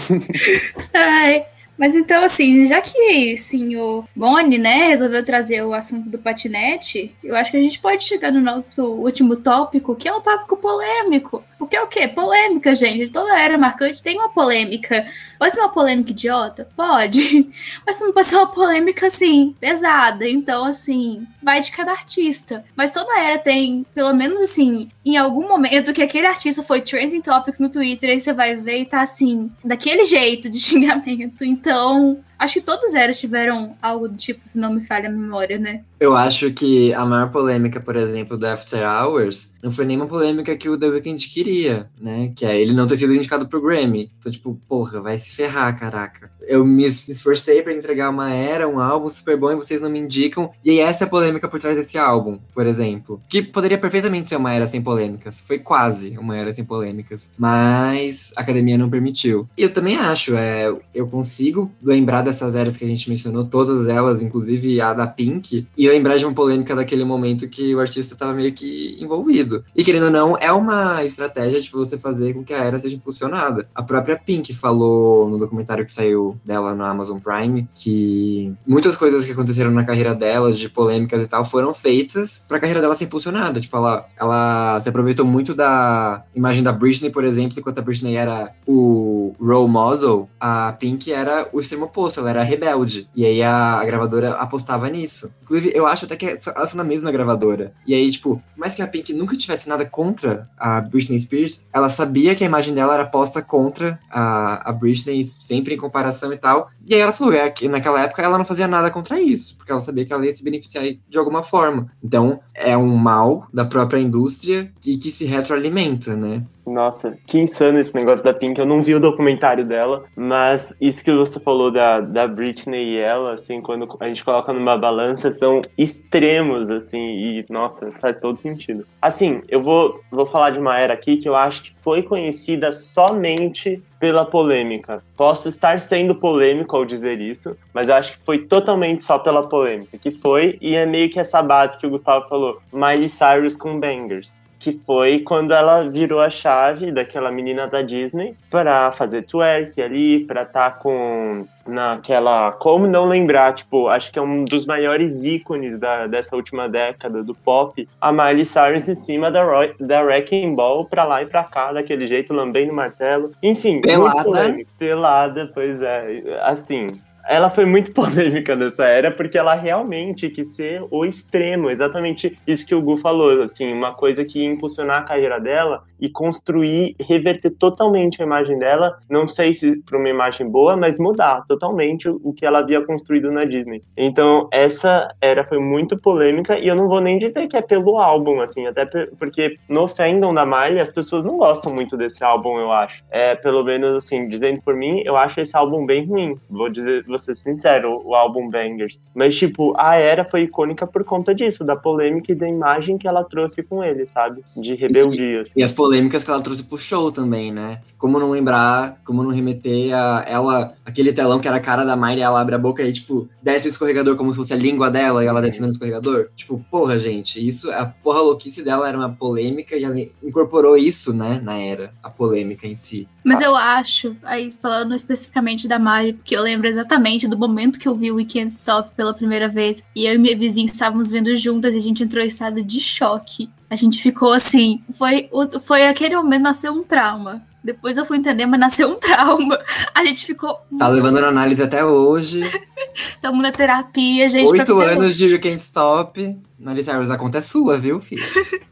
Ai. Mas então, assim, já que o senhor Boni, né, resolveu trazer o assunto do patinete, eu acho que a gente pode chegar no nosso último tópico, que é um tópico polêmico. Porque é o quê? Polêmica, gente. Toda era marcante tem uma polêmica. Pode ser uma polêmica idiota? Pode. Mas não pode ser uma polêmica, assim, pesada. Então, assim, vai de cada artista. Mas toda era tem, pelo menos assim, em algum momento que aquele artista foi trending topics no Twitter, aí você vai ver e tá assim, daquele jeito de xingamento. Então, Acho que todos eles tiveram algo do tipo, se não me falha a memória, né? Eu acho que a maior polêmica, por exemplo, do After Hours, não foi nenhuma polêmica que o The Weeknd queria, né? Que é ele não ter sido indicado pro Grammy. Então, tipo, porra, vai se ferrar, caraca. Eu me esforcei para entregar uma era, um álbum super bom e vocês não me indicam. E essa é a polêmica por trás desse álbum, por exemplo. Que poderia perfeitamente ser uma era sem polêmicas. Foi quase uma era sem polêmicas. Mas a academia não permitiu. E eu também acho, é, eu consigo lembrar dessas eras que a gente mencionou, todas elas, inclusive a da Pink, e lembrar de uma polêmica daquele momento que o artista estava meio que envolvido. E querendo ou não, é uma estratégia de você fazer com que a era seja impulsionada. A própria Pink falou no documentário que saiu dela no Amazon Prime que muitas coisas que aconteceram na carreira dela, de polêmicas e tal, foram feitas para a carreira dela ser impulsionada. Tipo, ela, ela se aproveitou muito da imagem da Britney, por exemplo, enquanto a Britney era o role model, a Pink era o extremo oposto ela era rebelde. E aí a, a, gravadora apostava nisso. Inclusive, eu acho até que elas são da mesma gravadora. E aí, tipo, mais que a Pink nunca tivesse nada contra a Britney Spears, ela sabia que a imagem dela era posta contra a, a Britney, sempre em comparação e tal. E aí ela falou é, que naquela época ela não fazia nada contra isso, porque ela sabia que ela ia se beneficiar de alguma forma. Então, é um mal da própria indústria e que se retroalimenta, né? Nossa, que insano esse negócio da Pink. Eu não vi o documentário dela, mas isso que você falou da, da Britney e ela, assim, quando a gente coloca numa balança, são extremos, assim, e nossa, faz todo sentido. Assim, eu vou, vou falar de uma era aqui que eu acho que foi conhecida somente pela polêmica. Posso estar sendo polêmico ao dizer isso, mas eu acho que foi totalmente só pela polêmica, que foi, e é meio que essa base que o Gustavo falou, Miley Cyrus com Bangers. Que foi quando ela virou a chave daquela menina da Disney para fazer twerk ali, para estar tá com naquela. Como não lembrar? Tipo, acho que é um dos maiores ícones da, dessa última década do pop. A Miley Cyrus em cima da, Roy, da Wrecking Ball pra lá e pra cá, daquele jeito, lambendo martelo. Enfim, pelada. Pelada, pois é. Assim, ela foi muito polêmica nessa era, porque ela realmente quis ser o extremo, exatamente isso que o Gu falou, assim, uma coisa que ia impulsionar a carreira dela e construir, reverter totalmente a imagem dela, não sei se para uma imagem boa, mas mudar totalmente o que ela havia construído na Disney. Então, essa era foi muito polêmica e eu não vou nem dizer que é pelo álbum, assim, até porque no fandom da Miley as pessoas não gostam muito desse álbum, eu acho. É, pelo menos assim, dizendo por mim, eu acho esse álbum bem ruim. Vou dizer, vou ser sincero, o álbum Bangers. Mas tipo, a era foi icônica por conta disso, da polêmica e da imagem que ela trouxe com ele, sabe? De rebeldia. Assim. E as polêmicas que ela trouxe pro show também, né? Como não lembrar, como não remeter a ela, aquele telão que era a cara da Miley, ela abre a boca e, tipo, desce o escorregador como se fosse a língua dela e ela descendo no escorregador. Tipo, porra, gente, isso, a porra louquice dela era uma polêmica e ela incorporou isso, né, na era, a polêmica em si. Mas eu acho, aí falando especificamente da Miley, porque eu lembro exatamente do momento que eu vi o Weekend Stop pela primeira vez, e eu e minha vizinha estávamos vendo juntas e a gente entrou em estado de choque. A gente ficou assim, foi, foi aquele momento nasceu um trauma. Depois eu fui entender, mas nasceu um trauma. A gente ficou. Tá levando na análise até hoje. Estamos na terapia, gente. Oito anos de Can't Stop. Miley Cyrus, a conta é sua, viu, filho?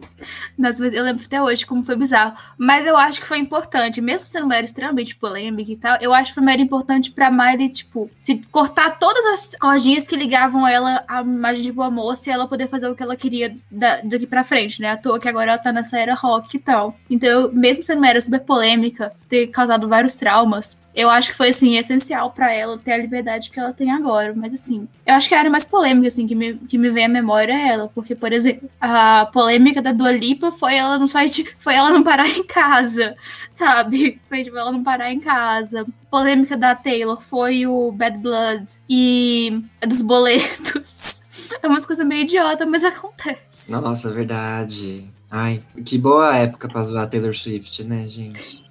Nossa, mas eu lembro até hoje como foi bizarro. Mas eu acho que foi importante, mesmo sendo uma era extremamente polêmica e tal, eu acho que foi uma era importante pra Miley, tipo, se cortar todas as cordinhas que ligavam ela à imagem de boa moça e ela poder fazer o que ela queria da, daqui pra frente, né? À toa que agora ela tá nessa era rock e tal. Então, mesmo sendo uma era super polêmica, ter causado vários traumas, eu acho que foi, assim, essencial para ela ter a liberdade que ela tem agora. Mas, assim, eu acho que a área mais polêmica, assim, que me, que me vem à memória é ela. Porque, por exemplo, a polêmica da Dua Lipa foi ela não sair foi ela não parar em casa, sabe? Foi tipo, ela não parar em casa. polêmica da Taylor foi o Bad Blood e a dos boletos. É umas coisas meio idiota, mas acontece. Nossa, verdade. Ai, que boa época pra zoar Taylor Swift, né, gente?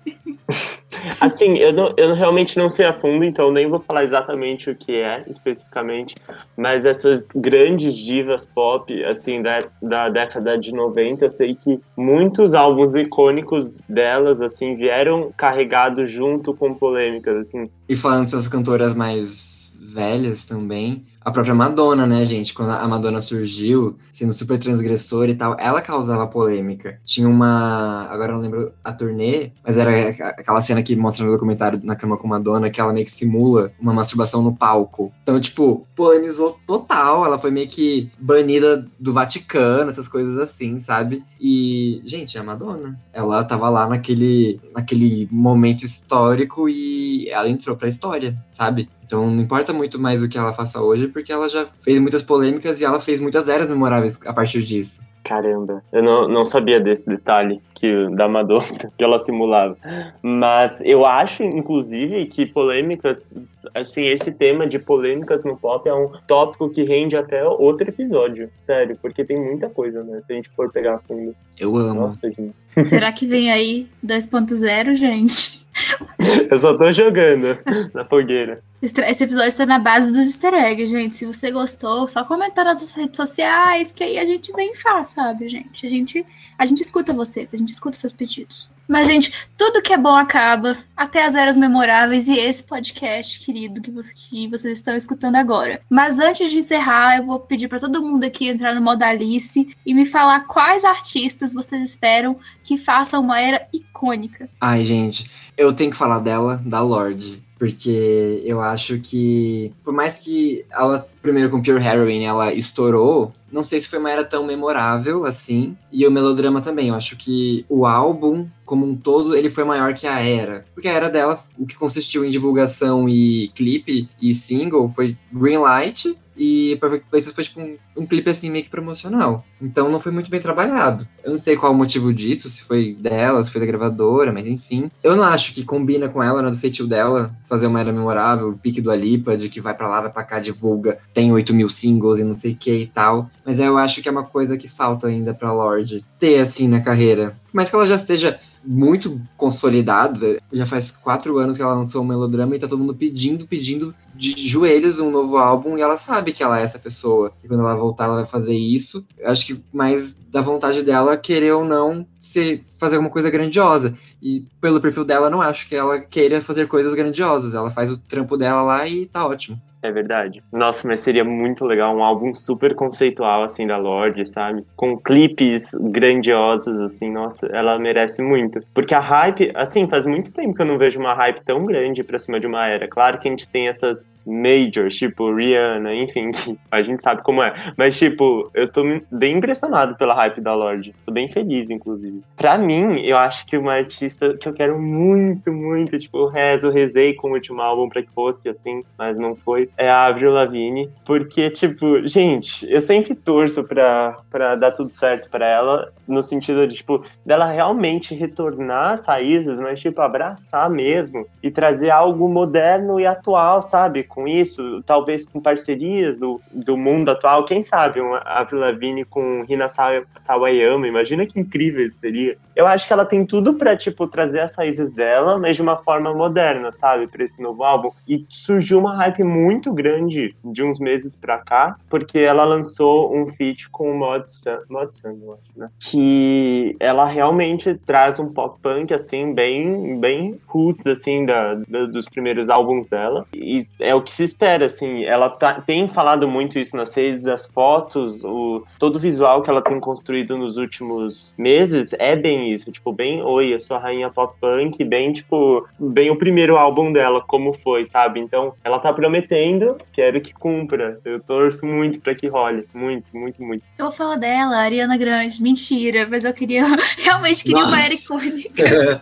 Assim, eu, não, eu realmente não sei a fundo, então nem vou falar exatamente o que é especificamente, mas essas grandes divas pop, assim, da, da década de 90, eu sei que muitos álbuns icônicos delas, assim, vieram carregados junto com polêmicas, assim. E falando dessas cantoras mais velhas também, a própria Madonna, né, gente? Quando a Madonna surgiu, sendo super transgressora e tal, ela causava polêmica. Tinha uma. Agora eu não lembro a turnê, mas era aquela cena que mostra no documentário na cama com Madonna, que ela meio que simula uma masturbação no palco. Então, tipo, polemizou total. Ela foi meio que banida do Vaticano, essas coisas assim, sabe? E, gente, a Madonna. Ela tava lá naquele, naquele momento histórico e ela entrou pra história, sabe? Então não importa muito mais o que ela faça hoje, porque ela já fez muitas polêmicas e ela fez muitas eras memoráveis a partir disso. Caramba, eu não, não sabia desse detalhe que da Madonna que ela simulava. Mas eu acho, inclusive, que polêmicas, assim, esse tema de polêmicas no pop é um tópico que rende até outro episódio. Sério, porque tem muita coisa, né? Se a gente for pegar fundo. Eu amo. Nossa, gente. Será que vem aí 2.0, gente? Eu só tô jogando na fogueira. Esse episódio está na base dos easter eggs, gente. Se você gostou, só comentar nas redes sociais, que aí a gente vem e faz, sabe, gente? A gente, a gente escuta vocês, a gente escuta seus pedidos. Mas, gente, tudo que é bom acaba, até as eras memoráveis e esse podcast, querido, que, que vocês estão escutando agora. Mas antes de encerrar, eu vou pedir para todo mundo aqui entrar no modo Alice e me falar quais artistas vocês esperam que façam uma era icônica. Ai, gente, eu tenho que falar dela, da Lorde. Porque eu acho que, por mais que ela, primeiro com Pure Heroine, ela estourou, não sei se foi uma era tão memorável assim. E o melodrama também. Eu acho que o álbum, como um todo, ele foi maior que a era. Porque a era dela, o que consistiu em divulgação e clipe e single foi Green Light, E Perfect Places foi tipo um, um clipe assim meio que promocional. Então não foi muito bem trabalhado. Eu não sei qual o motivo disso, se foi dela, se foi da gravadora, mas enfim. Eu não acho que combina com ela, né, do feitio dela, fazer uma era memorável, o pique do Alipa, de que vai para lá, vai pra cá, divulga, tem 8 mil singles e não sei o que e tal. Mas eu acho que é uma coisa que falta ainda pra Lorde ter assim na carreira. Mas que ela já esteja muito consolidada. Já faz quatro anos que ela lançou o melodrama e tá todo mundo pedindo, pedindo de joelhos um novo álbum e ela sabe que ela é essa pessoa. E quando ela voltar, ela vai fazer isso. Eu acho que mais da vontade dela querer ou não se fazer alguma coisa grandiosa. E pelo perfil dela, não acho que ela queira fazer coisas grandiosas. Ela faz o trampo dela lá e tá ótimo. É verdade. Nossa, mas seria muito legal um álbum super conceitual, assim, da Lorde, sabe? Com clipes grandiosos, assim, nossa, ela merece muito. Porque a hype, assim, faz muito tempo que eu não vejo uma hype tão grande pra cima de uma era. Claro que a gente tem essas majors, tipo Rihanna, enfim, a gente sabe como é. Mas, tipo, eu tô bem impressionado pela hype da Lorde. Tô bem feliz, inclusive. Pra mim, eu acho que uma artista que eu quero muito, muito, tipo, rezo, rezei com o último álbum pra que fosse, assim, mas não foi é a Avril Lavigne, porque, tipo, gente, eu sempre torço pra, pra dar tudo certo pra ela, no sentido de, tipo, dela realmente retornar às raízes, mas, tipo, abraçar mesmo e trazer algo moderno e atual, sabe? Com isso, talvez com parcerias do, do mundo atual, quem sabe, uma Avril Lavigne com Rina Sawayama, imagina que incrível isso seria. Eu acho que ela tem tudo pra, tipo, trazer as raízes dela, mas de uma forma moderna, sabe? Pra esse novo álbum. E surgiu uma hype muito muito grande de uns meses pra cá, porque ela lançou um feat com o Mod Sun, Mod Sun eu acho, né? Que ela realmente traz um pop punk, assim, bem, bem roots, assim, da, da, dos primeiros álbuns dela. E é o que se espera, assim. Ela tá, tem falado muito isso nas redes, as fotos, o, todo o visual que ela tem construído nos últimos meses é bem isso. Tipo, bem, oi, eu sou a rainha pop punk, bem, tipo, bem o primeiro álbum dela, como foi, sabe? Então, ela tá prometendo quero que cumpra. Eu torço muito para que role. Muito, muito, muito. Eu vou falar dela, Ariana Grande. Mentira, mas eu queria. Realmente queria Nossa. uma era icônica.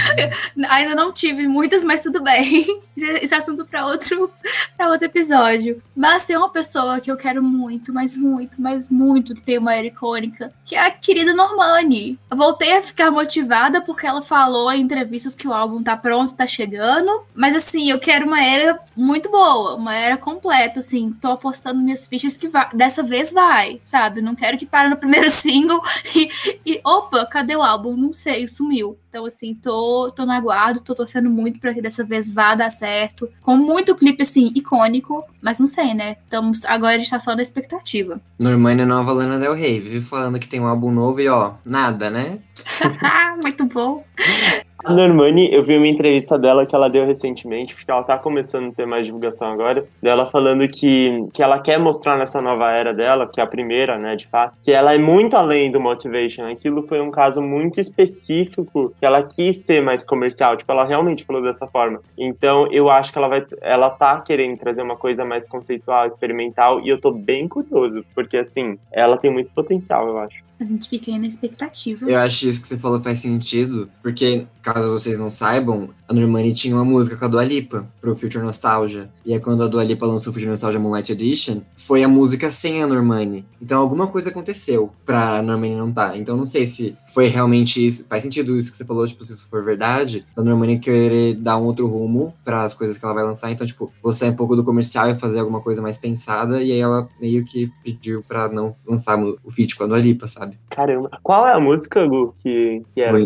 Ainda não tive muitas, mas tudo bem. Esse assunto para outro, pra outro episódio. Mas tem uma pessoa que eu quero muito, mas muito, mas muito que tem uma era icônica, que é a querida Normani. Eu voltei a ficar motivada porque ela falou em entrevistas que o álbum tá pronto, tá chegando. Mas assim, eu quero uma era muito boa, uma era completa, assim. Tô apostando minhas fichas que vai, dessa vez vai, sabe? Não quero que pare no primeiro single e, e opa, cadê o álbum? Não sei, sumiu. Então, assim, tô, tô no aguardo, tô torcendo muito pra que dessa vez vá dar certo. Com muito clipe, assim, icônico, mas não sei, né? Estamos, agora a gente tá só na expectativa. Normani é nova Lana Del Rey, vive falando que tem um álbum novo e, ó, nada, né? muito bom. A Normani, eu vi uma entrevista dela que ela deu recentemente, porque ela tá começando a ter mais divulgação agora, dela falando que, que ela quer mostrar nessa nova era dela, que é a primeira, né, de fato, que ela é muito além do motivation. Aquilo foi um caso muito específico, que ela quis ser mais comercial, tipo, ela realmente falou dessa forma. Então, eu acho que ela vai, ela tá querendo trazer uma coisa mais conceitual, experimental, e eu tô bem curioso, porque assim, ela tem muito potencial, eu acho. A gente fica aí na expectativa. Eu acho isso que você falou faz sentido, porque, caso vocês não saibam, a Normani tinha uma música com a Dua Lipa pro Future Nostalgia. E aí, quando a Dua Lipa lançou o Future Nostalgia Moonlight Edition, foi a música sem a Normani. Então, alguma coisa aconteceu pra Normani não estar. Tá. Então, não sei se foi realmente isso. Faz sentido isso que você falou, tipo, se isso for verdade, a Normani querer dar um outro rumo para as coisas que ela vai lançar. Então, tipo, vou sair um pouco do comercial e fazer alguma coisa mais pensada. E aí, ela meio que pediu pra não lançar o feat com a Dua Lipa, sabe? Caramba. Qual é a música, Gu, que, que era?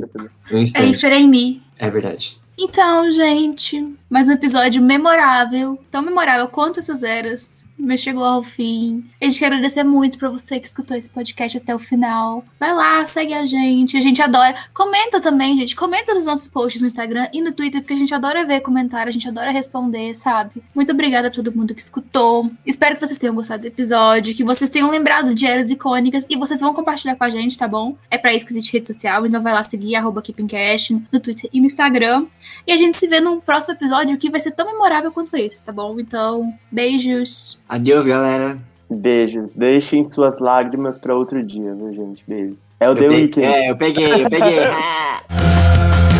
Um instante. É Me. É verdade. Então, gente, mais um episódio memorável, tão memorável quanto essas eras, mas chegou ao fim. A gente quer agradecer muito pra você que escutou esse podcast até o final. Vai lá, segue a gente, a gente adora. Comenta também, gente, comenta nos nossos posts no Instagram e no Twitter, porque a gente adora ver comentário, a gente adora responder, sabe? Muito obrigada a todo mundo que escutou. Espero que vocês tenham gostado do episódio, que vocês tenham lembrado de eras icônicas e vocês vão compartilhar com a gente, tá bom? É pra isso que existe rede social, então vai lá seguir, arroba no Twitter e no Instagram. E a gente se vê num próximo episódio que vai ser tão memorável quanto esse, tá bom? Então, beijos. Adeus, galera. Beijos. Deixem suas lágrimas para outro dia, viu, gente? Beijos. É o eu The Weeknd. É, eu peguei, eu peguei.